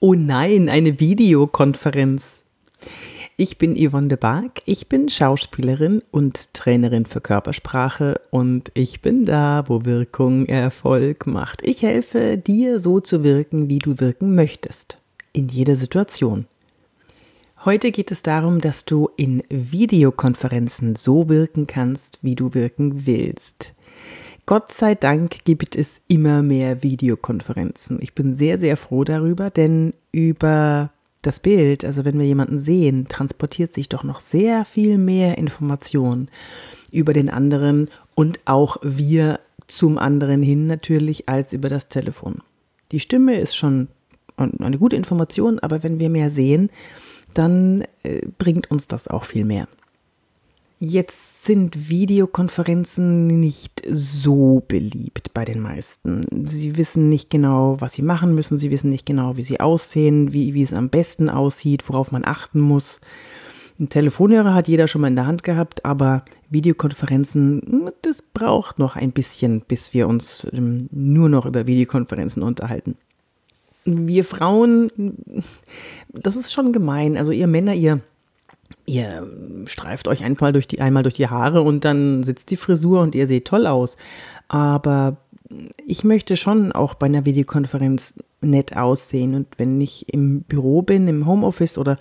Oh nein, eine Videokonferenz. Ich bin Yvonne de Barg, ich bin Schauspielerin und Trainerin für Körpersprache und ich bin da, wo Wirkung Erfolg macht. Ich helfe dir so zu wirken, wie du wirken möchtest. In jeder Situation. Heute geht es darum, dass du in Videokonferenzen so wirken kannst, wie du wirken willst. Gott sei Dank gibt es immer mehr Videokonferenzen. Ich bin sehr, sehr froh darüber, denn über das Bild, also wenn wir jemanden sehen, transportiert sich doch noch sehr viel mehr Information über den anderen und auch wir zum anderen hin natürlich als über das Telefon. Die Stimme ist schon eine gute Information, aber wenn wir mehr sehen, dann äh, bringt uns das auch viel mehr. Jetzt sind Videokonferenzen nicht so beliebt bei den meisten. Sie wissen nicht genau, was sie machen müssen, sie wissen nicht genau, wie sie aussehen, wie, wie es am besten aussieht, worauf man achten muss. Ein Telefonhörer hat jeder schon mal in der Hand gehabt, aber Videokonferenzen, das braucht noch ein bisschen, bis wir uns ähm, nur noch über Videokonferenzen unterhalten. Wir Frauen, das ist schon gemein. Also ihr Männer, ihr ihr streift euch einmal durch die, einmal durch die Haare und dann sitzt die Frisur und ihr seht toll aus. Aber ich möchte schon auch bei einer Videokonferenz nett aussehen. Und wenn ich im Büro bin, im Homeoffice oder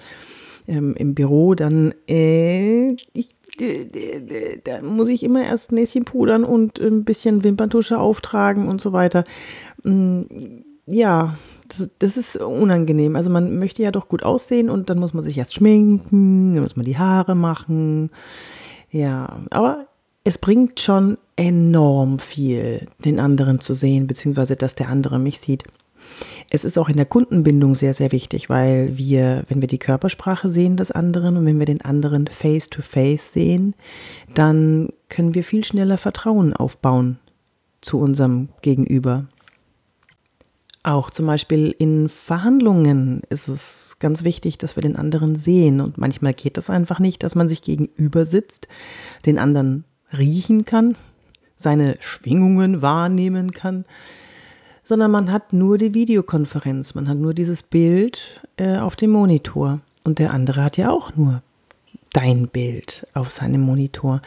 ähm, im Büro, dann äh, ich, da muss ich immer erst Näschen pudern und ein bisschen Wimperntusche auftragen und so weiter. Mm, ja, das, das, ist unangenehm. Also man möchte ja doch gut aussehen und dann muss man sich erst schminken, dann muss man die Haare machen. Ja, aber es bringt schon enorm viel, den anderen zu sehen, beziehungsweise dass der andere mich sieht. Es ist auch in der Kundenbindung sehr, sehr wichtig, weil wir, wenn wir die Körpersprache sehen des anderen und wenn wir den anderen face to face sehen, dann können wir viel schneller Vertrauen aufbauen zu unserem Gegenüber. Auch zum Beispiel in Verhandlungen ist es ganz wichtig, dass wir den anderen sehen. Und manchmal geht das einfach nicht, dass man sich gegenüber sitzt, den anderen riechen kann, seine Schwingungen wahrnehmen kann, sondern man hat nur die Videokonferenz, man hat nur dieses Bild äh, auf dem Monitor. Und der andere hat ja auch nur dein Bild auf seinem Monitor.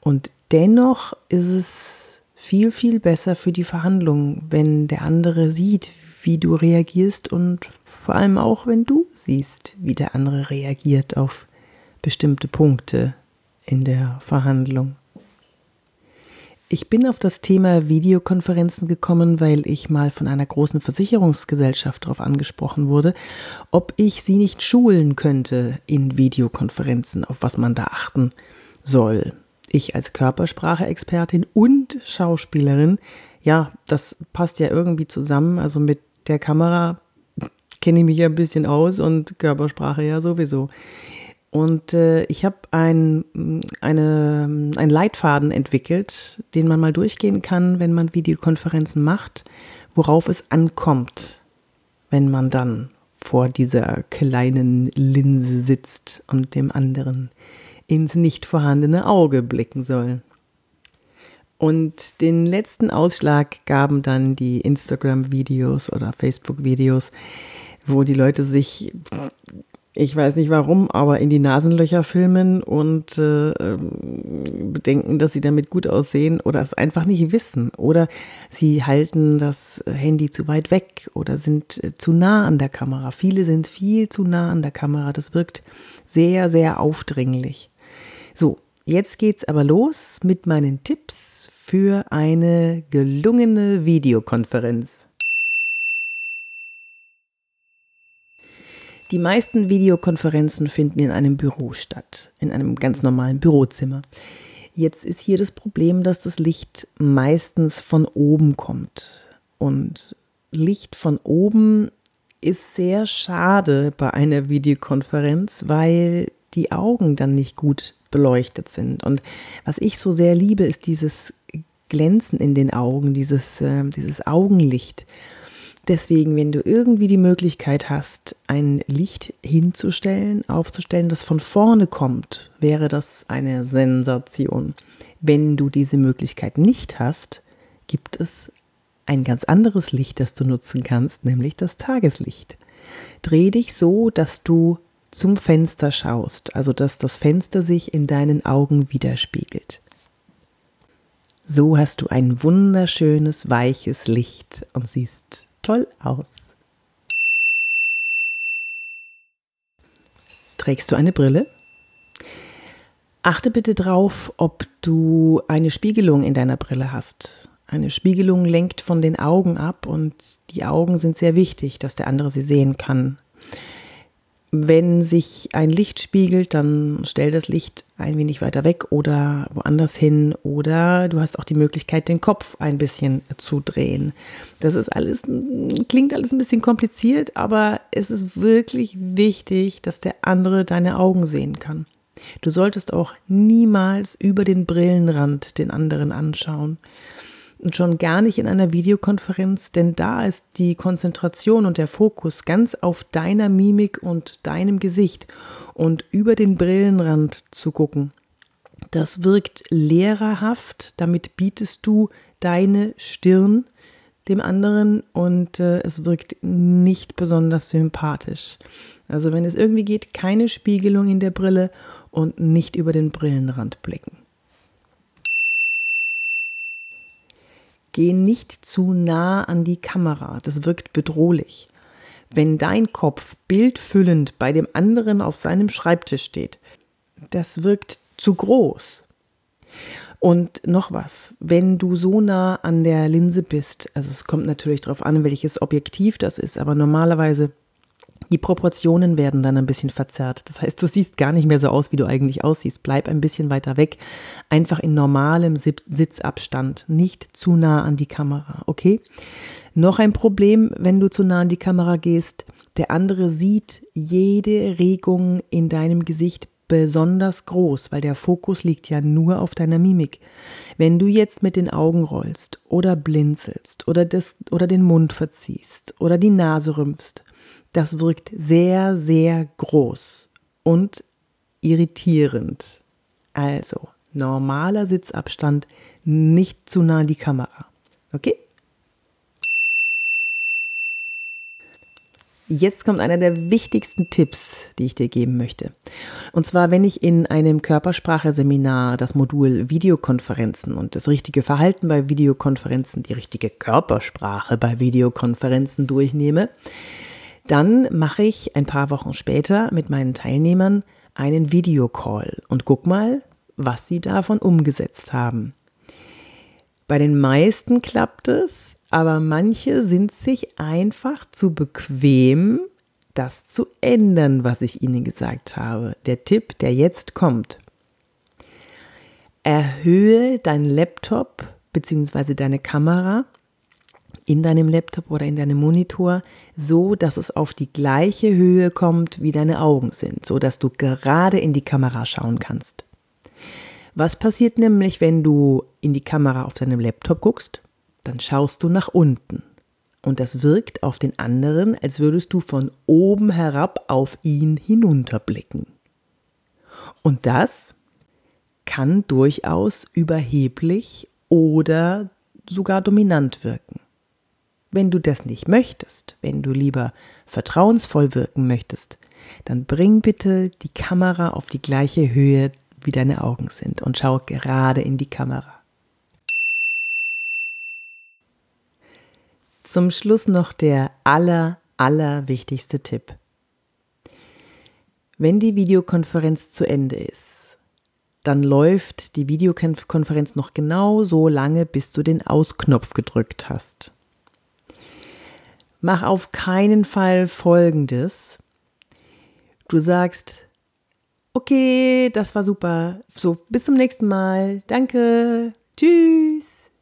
Und dennoch ist es viel, viel besser für die Verhandlungen, wenn der andere sieht, wie du reagierst und vor allem auch, wenn du siehst, wie der andere reagiert auf bestimmte Punkte in der Verhandlung. Ich bin auf das Thema Videokonferenzen gekommen, weil ich mal von einer großen Versicherungsgesellschaft darauf angesprochen wurde, ob ich sie nicht schulen könnte in Videokonferenzen, auf was man da achten soll ich als Körpersprache-Expertin und Schauspielerin, ja, das passt ja irgendwie zusammen. Also mit der Kamera kenne ich mich ja ein bisschen aus und Körpersprache ja sowieso. Und äh, ich habe ein, eine, einen Leitfaden entwickelt, den man mal durchgehen kann, wenn man Videokonferenzen macht, worauf es ankommt, wenn man dann vor dieser kleinen Linse sitzt und dem anderen ins nicht vorhandene Auge blicken soll. Und den letzten Ausschlag gaben dann die Instagram-Videos oder Facebook-Videos, wo die Leute sich, ich weiß nicht warum, aber in die Nasenlöcher filmen und äh, bedenken, dass sie damit gut aussehen oder es einfach nicht wissen. Oder sie halten das Handy zu weit weg oder sind äh, zu nah an der Kamera. Viele sind viel zu nah an der Kamera. Das wirkt sehr, sehr aufdringlich. So, jetzt geht's aber los mit meinen Tipps für eine gelungene Videokonferenz. Die meisten Videokonferenzen finden in einem Büro statt, in einem ganz normalen Bürozimmer. Jetzt ist hier das Problem, dass das Licht meistens von oben kommt. Und Licht von oben ist sehr schade bei einer Videokonferenz, weil die Augen dann nicht gut beleuchtet sind. Und was ich so sehr liebe, ist dieses Glänzen in den Augen, dieses, äh, dieses Augenlicht. Deswegen, wenn du irgendwie die Möglichkeit hast, ein Licht hinzustellen, aufzustellen, das von vorne kommt, wäre das eine Sensation. Wenn du diese Möglichkeit nicht hast, gibt es ein ganz anderes Licht, das du nutzen kannst, nämlich das Tageslicht. Dreh dich so, dass du zum Fenster schaust, also dass das Fenster sich in deinen Augen widerspiegelt. So hast du ein wunderschönes, weiches Licht und siehst toll aus. Trägst du eine Brille? Achte bitte drauf, ob du eine Spiegelung in deiner Brille hast. Eine Spiegelung lenkt von den Augen ab und die Augen sind sehr wichtig, dass der andere sie sehen kann. Wenn sich ein Licht spiegelt, dann stell das Licht ein wenig weiter weg oder woanders hin oder du hast auch die Möglichkeit, den Kopf ein bisschen zu drehen. Das ist alles, klingt alles ein bisschen kompliziert, aber es ist wirklich wichtig, dass der andere deine Augen sehen kann. Du solltest auch niemals über den Brillenrand den anderen anschauen und schon gar nicht in einer Videokonferenz, denn da ist die Konzentration und der Fokus ganz auf deiner Mimik und deinem Gesicht und über den Brillenrand zu gucken. Das wirkt lehrerhaft, damit bietest du deine Stirn dem anderen und äh, es wirkt nicht besonders sympathisch. Also wenn es irgendwie geht, keine Spiegelung in der Brille und nicht über den Brillenrand blicken. Geh nicht zu nah an die Kamera, das wirkt bedrohlich. Wenn dein Kopf bildfüllend bei dem anderen auf seinem Schreibtisch steht, das wirkt zu groß. Und noch was, wenn du so nah an der Linse bist, also es kommt natürlich darauf an, welches Objektiv das ist, aber normalerweise die Proportionen werden dann ein bisschen verzerrt. Das heißt, du siehst gar nicht mehr so aus, wie du eigentlich aussiehst. Bleib ein bisschen weiter weg. Einfach in normalem Sitzabstand. Nicht zu nah an die Kamera. Okay? Noch ein Problem, wenn du zu nah an die Kamera gehst. Der andere sieht jede Regung in deinem Gesicht besonders groß, weil der Fokus liegt ja nur auf deiner Mimik. Wenn du jetzt mit den Augen rollst oder blinzelst oder, das, oder den Mund verziehst oder die Nase rümpfst, das wirkt sehr, sehr groß und irritierend. Also, normaler Sitzabstand, nicht zu nah die Kamera. Okay? Jetzt kommt einer der wichtigsten Tipps, die ich dir geben möchte. Und zwar, wenn ich in einem Körpersprache-Seminar das Modul Videokonferenzen und das richtige Verhalten bei Videokonferenzen, die richtige Körpersprache bei Videokonferenzen durchnehme, dann mache ich ein paar Wochen später mit meinen Teilnehmern einen Videocall und guck mal, was sie davon umgesetzt haben. Bei den meisten klappt es, aber manche sind sich einfach zu bequem, das zu ändern, was ich ihnen gesagt habe. Der Tipp, der jetzt kommt. Erhöhe dein Laptop bzw. deine Kamera in deinem Laptop oder in deinem Monitor, so dass es auf die gleiche Höhe kommt, wie deine Augen sind, so dass du gerade in die Kamera schauen kannst. Was passiert nämlich, wenn du in die Kamera auf deinem Laptop guckst? Dann schaust du nach unten. Und das wirkt auf den anderen, als würdest du von oben herab auf ihn hinunterblicken. Und das kann durchaus überheblich oder sogar dominant wirken. Wenn du das nicht möchtest, wenn du lieber vertrauensvoll wirken möchtest, dann bring bitte die Kamera auf die gleiche Höhe, wie deine Augen sind und schau gerade in die Kamera. Zum Schluss noch der aller, aller wichtigste Tipp. Wenn die Videokonferenz zu Ende ist, dann läuft die Videokonferenz noch genau so lange, bis du den Ausknopf gedrückt hast. Mach auf keinen Fall Folgendes. Du sagst, okay, das war super. So, bis zum nächsten Mal. Danke. Tschüss.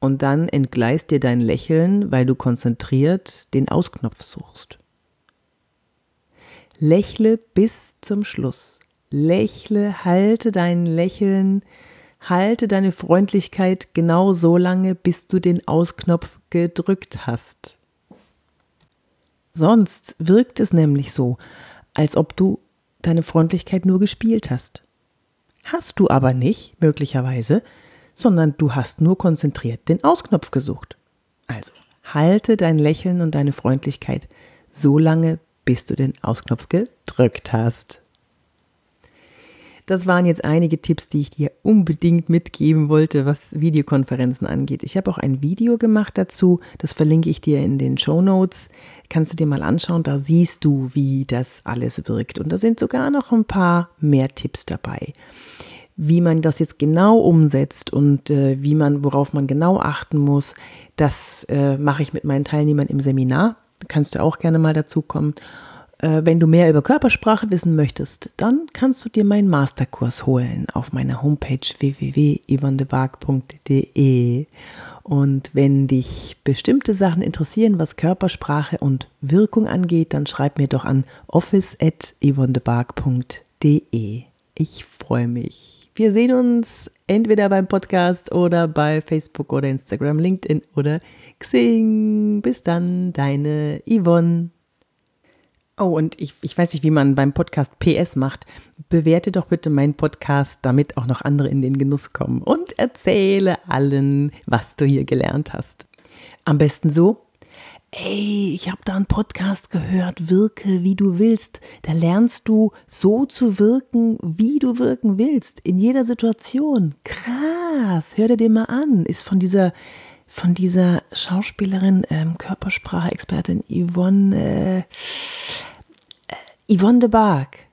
Und dann entgleist dir dein Lächeln, weil du konzentriert den Ausknopf suchst. Lächle bis zum Schluss. Lächle, halte dein Lächeln, halte deine Freundlichkeit genau so lange, bis du den Ausknopf gedrückt hast. Sonst wirkt es nämlich so, als ob du deine Freundlichkeit nur gespielt hast. Hast du aber nicht, möglicherweise, sondern du hast nur konzentriert den Ausknopf gesucht. Also halte dein Lächeln und deine Freundlichkeit so lange, bis du den Ausknopf gedrückt hast. Das waren jetzt einige Tipps, die ich dir unbedingt mitgeben wollte, was Videokonferenzen angeht. Ich habe auch ein Video gemacht dazu, das verlinke ich dir in den Show Notes. Kannst du dir mal anschauen, da siehst du, wie das alles wirkt. Und da sind sogar noch ein paar mehr Tipps dabei. Wie man das jetzt genau umsetzt und äh, wie man, worauf man genau achten muss, das äh, mache ich mit meinen Teilnehmern im Seminar. Da kannst du auch gerne mal dazu kommen. Äh, wenn du mehr über Körpersprache wissen möchtest, dann kannst du dir meinen Masterkurs holen auf meiner Homepage www.yvonnebark.de. Und wenn dich bestimmte Sachen interessieren, was Körpersprache und Wirkung angeht, dann schreib mir doch an office.yvonnebark.de. Ich freue mich. Wir sehen uns entweder beim Podcast oder bei Facebook oder Instagram, LinkedIn oder Xing. Bis dann, deine Yvonne. Oh, und ich, ich weiß nicht, wie man beim Podcast PS macht. Bewerte doch bitte meinen Podcast, damit auch noch andere in den Genuss kommen. Und erzähle allen, was du hier gelernt hast. Am besten so. Ey, ich habe da einen Podcast gehört, wirke wie du willst. Da lernst du so zu wirken, wie du wirken willst. In jeder Situation. Krass, hör dir den mal an. Ist von dieser von dieser Schauspielerin, ähm, Körpersprache-Expertin Yvonne, äh, Yvonne de Barg.